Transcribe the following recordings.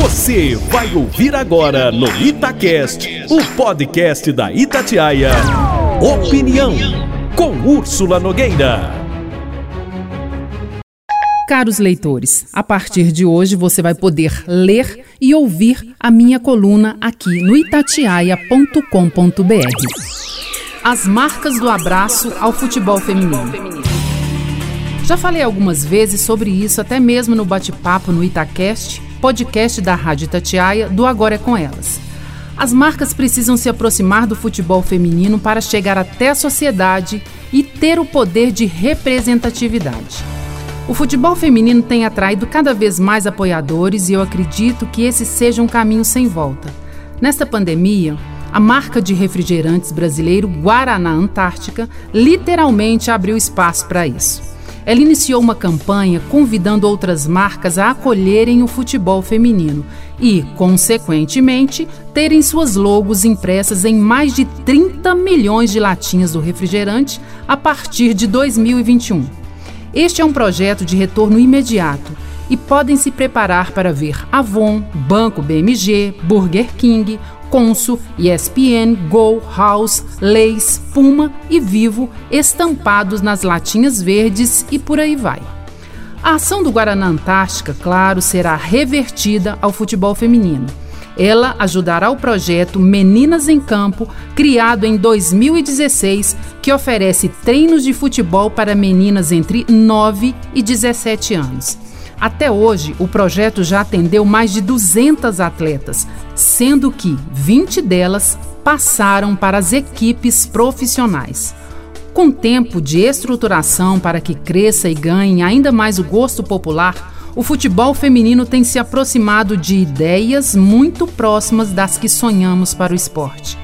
Você vai ouvir agora no Itacast, o podcast da Itatiaia. Opinião com Úrsula Nogueira. Caros leitores, a partir de hoje você vai poder ler e ouvir a minha coluna aqui no itatiaia.com.br. As marcas do abraço ao futebol feminino. Já falei algumas vezes sobre isso, até mesmo no bate-papo no Itacast, podcast da Rádio Itatiaia, do Agora é com Elas. As marcas precisam se aproximar do futebol feminino para chegar até a sociedade e ter o poder de representatividade. O futebol feminino tem atraído cada vez mais apoiadores e eu acredito que esse seja um caminho sem volta. Nesta pandemia, a marca de refrigerantes brasileiro Guaraná Antártica literalmente abriu espaço para isso. Ela iniciou uma campanha convidando outras marcas a acolherem o futebol feminino e, consequentemente, terem suas logos impressas em mais de 30 milhões de latinhas do refrigerante a partir de 2021. Este é um projeto de retorno imediato e podem se preparar para ver Avon, Banco BMG, Burger King, Consul, ESPN, Go, House, Leis, Puma e Vivo estampados nas latinhas verdes e por aí vai. A ação do Guaraná Antártica, claro, será revertida ao futebol feminino. Ela ajudará o projeto Meninas em Campo, criado em 2016, que oferece treinos de futebol para meninas entre 9 e 17 anos. Até hoje, o projeto já atendeu mais de 200 atletas, sendo que 20 delas passaram para as equipes profissionais. Com tempo de estruturação para que cresça e ganhe ainda mais o gosto popular, o futebol feminino tem se aproximado de ideias muito próximas das que sonhamos para o esporte.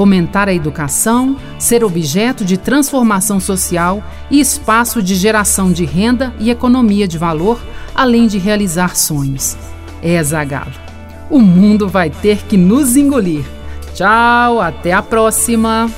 Fomentar a educação, ser objeto de transformação social e espaço de geração de renda e economia de valor, além de realizar sonhos. É, Zagalo. O mundo vai ter que nos engolir. Tchau, até a próxima!